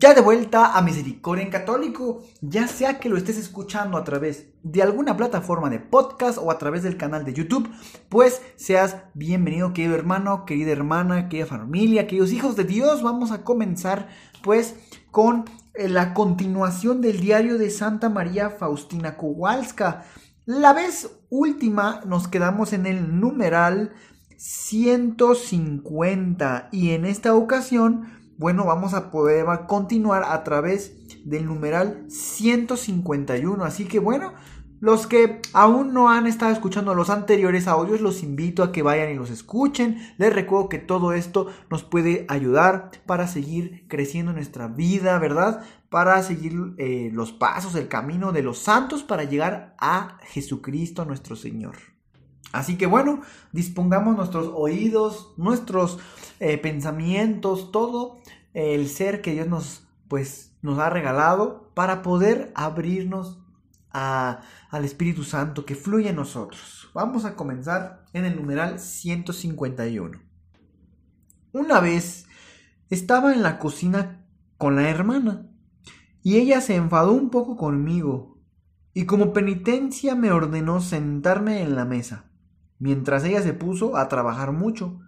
Ya de vuelta a Misericordia en Católico, ya sea que lo estés escuchando a través de alguna plataforma de podcast o a través del canal de YouTube, pues seas bienvenido querido hermano, querida hermana, querida familia, queridos hijos de Dios. Vamos a comenzar pues con eh, la continuación del diario de Santa María Faustina Kowalska. La vez última nos quedamos en el numeral 150 y en esta ocasión bueno, vamos a poder continuar a través del numeral 151. Así que bueno, los que aún no han estado escuchando los anteriores audios, los invito a que vayan y los escuchen. Les recuerdo que todo esto nos puede ayudar para seguir creciendo en nuestra vida, ¿verdad? Para seguir eh, los pasos, el camino de los santos para llegar a Jesucristo nuestro Señor. Así que bueno, dispongamos nuestros oídos, nuestros eh, pensamientos, todo el ser que Dios nos, pues, nos ha regalado para poder abrirnos a, al Espíritu Santo que fluye en nosotros. Vamos a comenzar en el numeral 151. Una vez estaba en la cocina con la hermana y ella se enfadó un poco conmigo y como penitencia me ordenó sentarme en la mesa mientras ella se puso a trabajar mucho,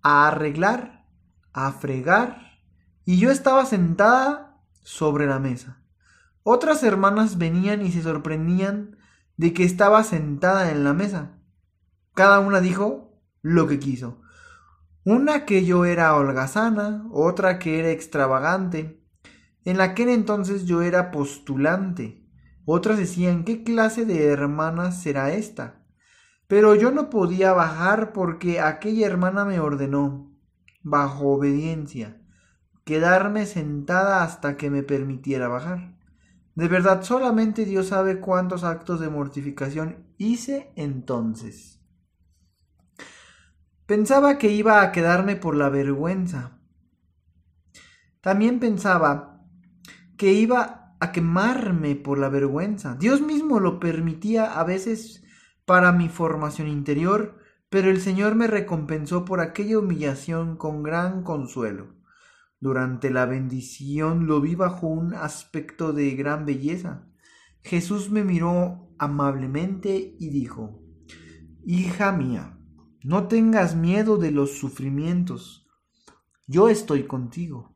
a arreglar, a fregar, y yo estaba sentada sobre la mesa. Otras hermanas venían y se sorprendían de que estaba sentada en la mesa. Cada una dijo lo que quiso. Una que yo era holgazana, otra que era extravagante. En aquel entonces yo era postulante. Otras decían ¿qué clase de hermana será esta? Pero yo no podía bajar porque aquella hermana me ordenó, bajo obediencia, quedarme sentada hasta que me permitiera bajar. De verdad, solamente Dios sabe cuántos actos de mortificación hice entonces. Pensaba que iba a quedarme por la vergüenza. También pensaba que iba a quemarme por la vergüenza. Dios mismo lo permitía a veces para mi formación interior, pero el Señor me recompensó por aquella humillación con gran consuelo. Durante la bendición lo vi bajo un aspecto de gran belleza. Jesús me miró amablemente y dijo, Hija mía, no tengas miedo de los sufrimientos, yo estoy contigo.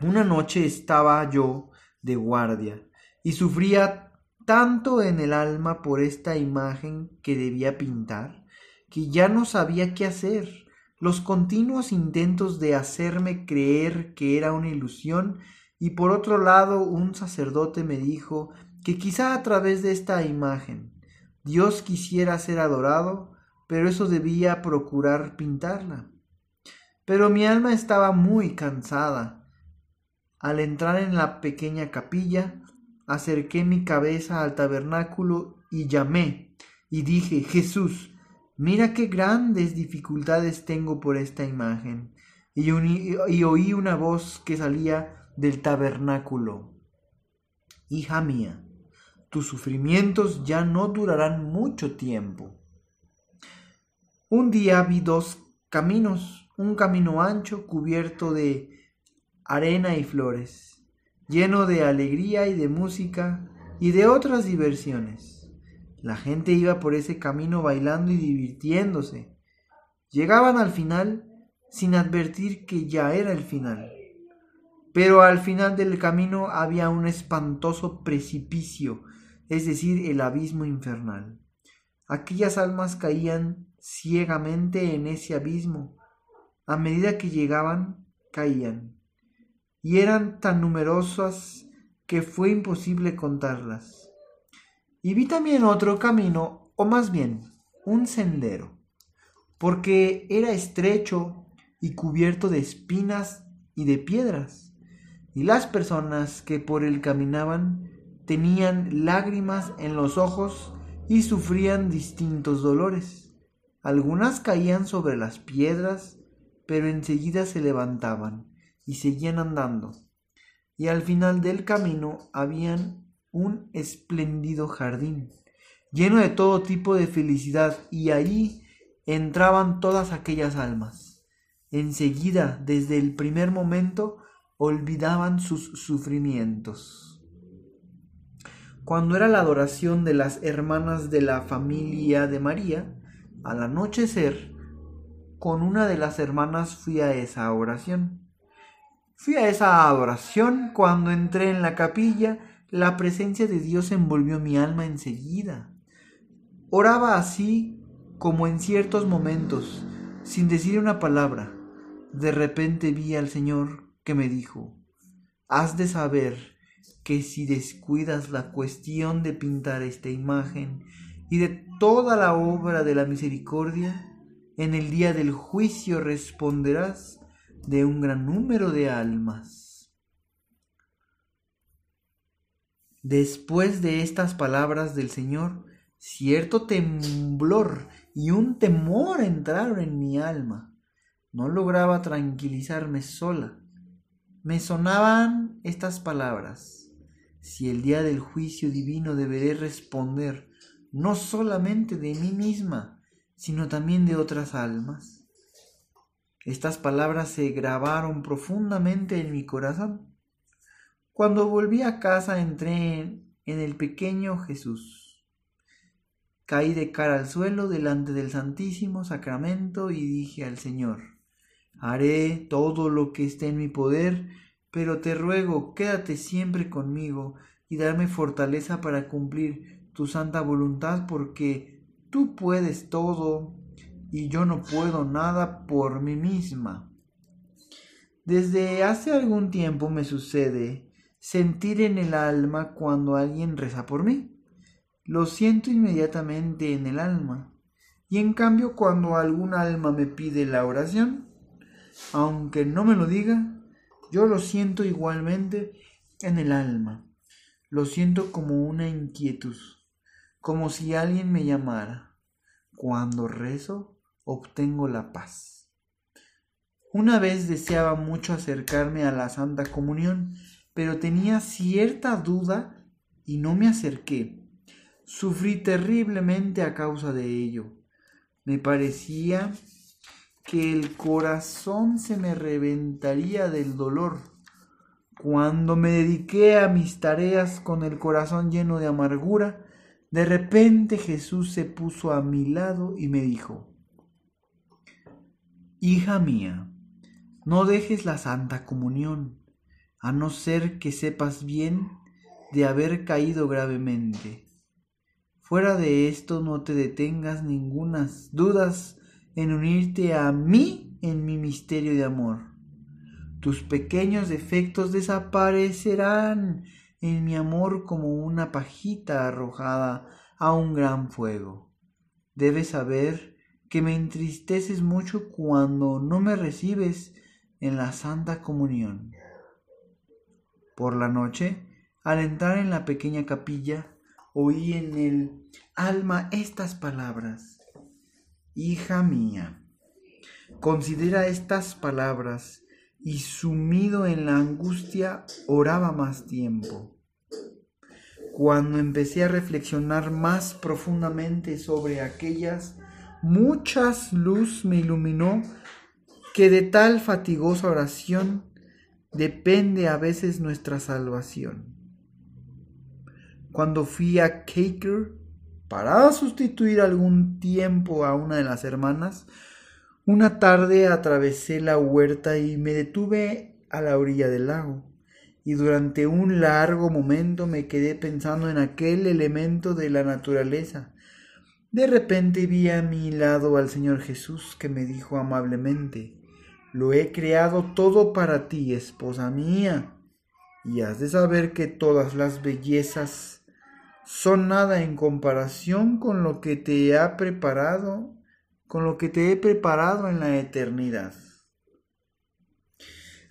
Una noche estaba yo de guardia y sufría tanto en el alma por esta imagen que debía pintar, que ya no sabía qué hacer. Los continuos intentos de hacerme creer que era una ilusión y por otro lado un sacerdote me dijo que quizá a través de esta imagen Dios quisiera ser adorado, pero eso debía procurar pintarla. Pero mi alma estaba muy cansada. Al entrar en la pequeña capilla, acerqué mi cabeza al tabernáculo y llamé, y dije, Jesús, mira qué grandes dificultades tengo por esta imagen. Y, y oí una voz que salía del tabernáculo. Hija mía, tus sufrimientos ya no durarán mucho tiempo. Un día vi dos caminos, un camino ancho cubierto de arena y flores, lleno de alegría y de música y de otras diversiones. La gente iba por ese camino bailando y divirtiéndose. Llegaban al final sin advertir que ya era el final. Pero al final del camino había un espantoso precipicio, es decir, el abismo infernal. Aquellas almas caían ciegamente en ese abismo. A medida que llegaban, caían y eran tan numerosas que fue imposible contarlas. Y vi también otro camino, o más bien, un sendero, porque era estrecho y cubierto de espinas y de piedras, y las personas que por él caminaban tenían lágrimas en los ojos y sufrían distintos dolores. Algunas caían sobre las piedras, pero enseguida se levantaban y seguían andando. Y al final del camino habían un espléndido jardín, lleno de todo tipo de felicidad, y allí entraban todas aquellas almas. Enseguida, desde el primer momento, olvidaban sus sufrimientos. Cuando era la adoración de las hermanas de la familia de María, al anochecer, con una de las hermanas fui a esa oración. Fui a esa adoración cuando entré en la capilla, la presencia de Dios envolvió mi alma enseguida. Oraba así como en ciertos momentos, sin decir una palabra. De repente vi al Señor que me dijo, has de saber que si descuidas la cuestión de pintar esta imagen y de toda la obra de la misericordia, en el día del juicio responderás de un gran número de almas. Después de estas palabras del Señor, cierto temblor y un temor entraron en mi alma. No lograba tranquilizarme sola. Me sonaban estas palabras. Si el día del juicio divino deberé responder no solamente de mí misma, sino también de otras almas. Estas palabras se grabaron profundamente en mi corazón. Cuando volví a casa entré en el pequeño Jesús. Caí de cara al suelo delante del Santísimo Sacramento y dije al Señor, haré todo lo que esté en mi poder, pero te ruego, quédate siempre conmigo y dame fortaleza para cumplir tu santa voluntad, porque tú puedes todo y yo no puedo nada por mí misma. Desde hace algún tiempo me sucede sentir en el alma cuando alguien reza por mí. Lo siento inmediatamente en el alma. Y en cambio cuando algún alma me pide la oración, aunque no me lo diga, yo lo siento igualmente en el alma. Lo siento como una inquietud, como si alguien me llamara. Cuando rezo, obtengo la paz. Una vez deseaba mucho acercarme a la Santa Comunión, pero tenía cierta duda y no me acerqué. Sufrí terriblemente a causa de ello. Me parecía que el corazón se me reventaría del dolor. Cuando me dediqué a mis tareas con el corazón lleno de amargura, de repente Jesús se puso a mi lado y me dijo, Hija mía, no dejes la Santa Comunión, a no ser que sepas bien de haber caído gravemente. Fuera de esto no te detengas ningunas dudas en unirte a mí en mi misterio de amor. Tus pequeños defectos desaparecerán en mi amor como una pajita arrojada a un gran fuego. Debes saber que me entristeces mucho cuando no me recibes en la Santa Comunión. Por la noche, al entrar en la pequeña capilla, oí en el alma estas palabras. Hija mía, considera estas palabras y sumido en la angustia oraba más tiempo. Cuando empecé a reflexionar más profundamente sobre aquellas muchas luz me iluminó que de tal fatigosa oración depende a veces nuestra salvación. Cuando fui a Caker para sustituir algún tiempo a una de las hermanas, una tarde atravesé la huerta y me detuve a la orilla del lago, y durante un largo momento me quedé pensando en aquel elemento de la naturaleza de repente vi a mi lado al Señor Jesús que me dijo amablemente, Lo he creado todo para ti, esposa mía, y has de saber que todas las bellezas son nada en comparación con lo que te ha preparado, con lo que te he preparado en la eternidad.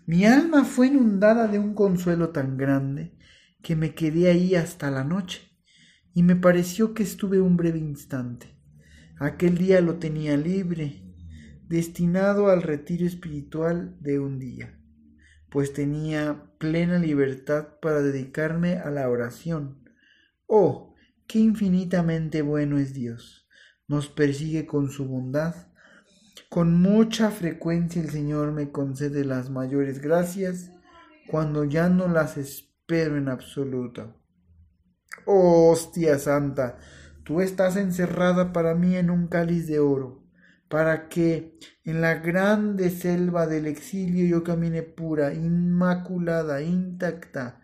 Mi alma fue inundada de un consuelo tan grande que me quedé ahí hasta la noche, y me pareció que estuve un breve instante. Aquel día lo tenía libre, destinado al retiro espiritual de un día, pues tenía plena libertad para dedicarme a la oración. Oh, qué infinitamente bueno es Dios. Nos persigue con su bondad. Con mucha frecuencia el Señor me concede las mayores gracias cuando ya no las espero en absoluto. Hostia santa, tú estás encerrada para mí en un cáliz de oro para que en la grande selva del exilio yo camine pura, inmaculada, intacta,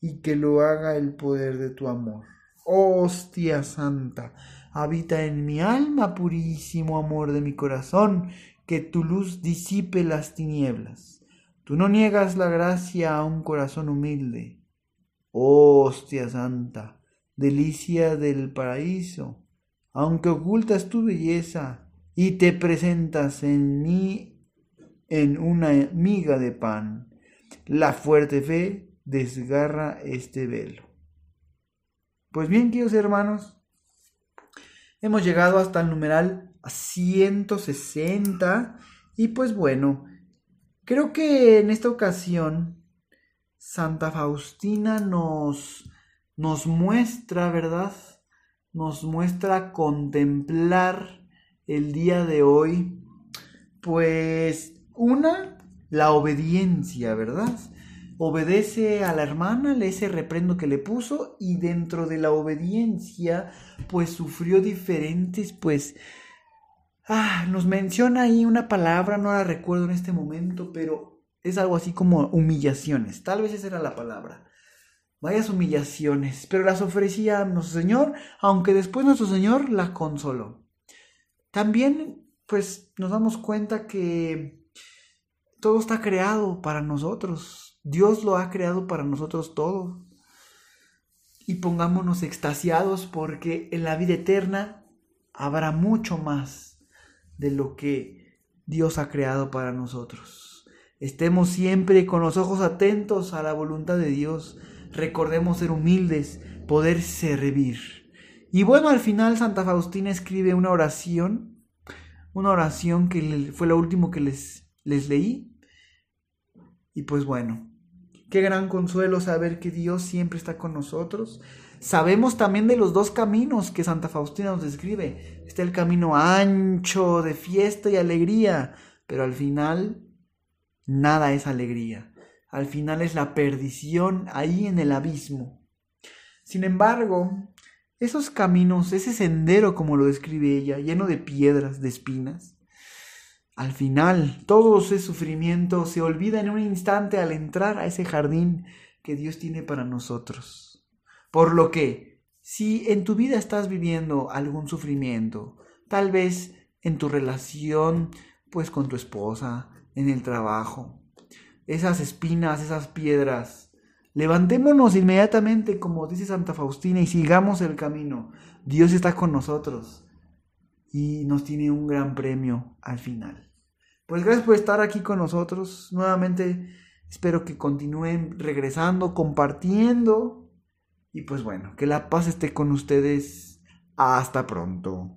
y que lo haga el poder de tu amor. Hostia santa, habita en mi alma purísimo amor de mi corazón, que tu luz disipe las tinieblas. Tú no niegas la gracia a un corazón humilde. Hostia santa, delicia del paraíso, aunque ocultas tu belleza, y te presentas en mí en una miga de pan. La fuerte fe desgarra este velo. Pues bien, queridos hermanos, hemos llegado hasta el numeral 160 y pues bueno, creo que en esta ocasión Santa Faustina nos, nos muestra, ¿verdad? Nos muestra contemplar el día de hoy? Pues una, la obediencia, ¿verdad? Obedece a la hermana, le ese reprendo que le puso y dentro de la obediencia pues sufrió diferentes pues... Ah, nos menciona ahí una palabra, no la recuerdo en este momento, pero es algo así como humillaciones, tal vez esa era la palabra. Vayas humillaciones, pero las ofrecía nuestro Señor, aunque después nuestro Señor la consoló. También, pues, nos damos cuenta que todo está creado para nosotros. Dios lo ha creado para nosotros todo. Y pongámonos extasiados porque en la vida eterna habrá mucho más de lo que Dios ha creado para nosotros. Estemos siempre con los ojos atentos a la voluntad de Dios. Recordemos ser humildes, poder servir. Y bueno, al final Santa Faustina escribe una oración, una oración que fue lo último que les, les leí. Y pues bueno, qué gran consuelo saber que Dios siempre está con nosotros. Sabemos también de los dos caminos que Santa Faustina nos describe. Está el camino ancho de fiesta y alegría, pero al final nada es alegría. Al final es la perdición ahí en el abismo. Sin embargo, esos caminos, ese sendero como lo describe ella, lleno de piedras, de espinas, al final todo ese sufrimiento se olvida en un instante al entrar a ese jardín que Dios tiene para nosotros. Por lo que, si en tu vida estás viviendo algún sufrimiento, tal vez en tu relación pues con tu esposa, en el trabajo, esas espinas, esas piedras Levantémonos inmediatamente, como dice Santa Faustina, y sigamos el camino. Dios está con nosotros y nos tiene un gran premio al final. Pues gracias por estar aquí con nosotros. Nuevamente espero que continúen regresando, compartiendo. Y pues bueno, que la paz esté con ustedes. Hasta pronto.